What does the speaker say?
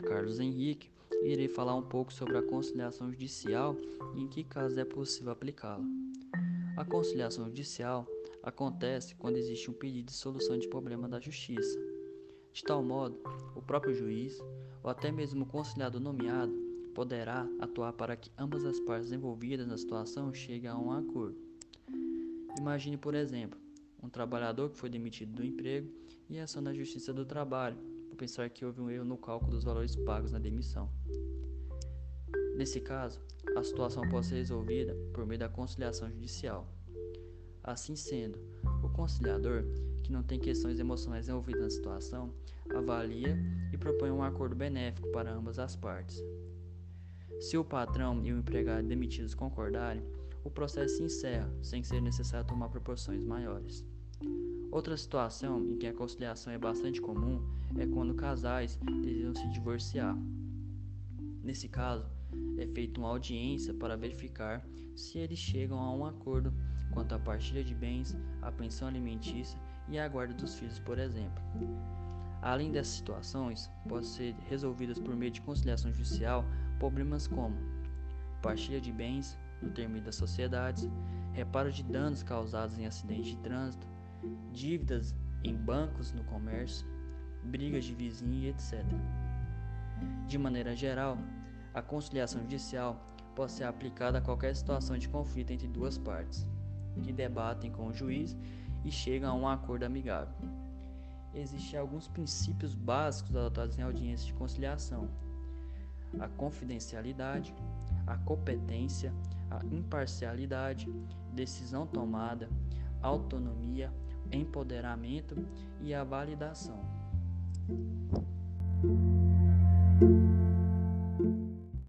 Carlos Henrique e irei falar um pouco sobre a conciliação judicial e em que casos é possível aplicá-la. A conciliação judicial acontece quando existe um pedido de solução de problema da justiça. De tal modo, o próprio juiz, ou até mesmo o conciliador nomeado, poderá atuar para que ambas as partes envolvidas na situação cheguem a um acordo. Imagine, por exemplo, um trabalhador que foi demitido do emprego e ação na Justiça do Trabalho por pensar que houve um erro no cálculo dos valores pagos na demissão. Nesse caso, a situação pode ser resolvida por meio da conciliação judicial. Assim sendo, o conciliador, que não tem questões emocionais envolvidas na situação, avalia e propõe um acordo benéfico para ambas as partes. Se o patrão e o empregado demitidos concordarem, o processo se encerra sem ser necessário tomar proporções maiores. Outra situação em que a conciliação é bastante comum é quando casais desejam se divorciar. Nesse caso, é feita uma audiência para verificar se eles chegam a um acordo quanto à partilha de bens, a pensão alimentícia e a guarda dos filhos, por exemplo. Além dessas situações, podem ser resolvidas por meio de conciliação judicial problemas como partilha de bens no termo das sociedades, reparo de danos causados em acidentes de trânsito, dívidas em bancos no comércio, brigas de vizinho etc. De maneira geral, a conciliação judicial pode ser aplicada a qualquer situação de conflito entre duas partes, que debatem com o juiz e chegam a um acordo amigável. Existem alguns princípios básicos adotados em audiências de conciliação: a confidencialidade, a competência, a imparcialidade, decisão tomada, autonomia, empoderamento e a validação.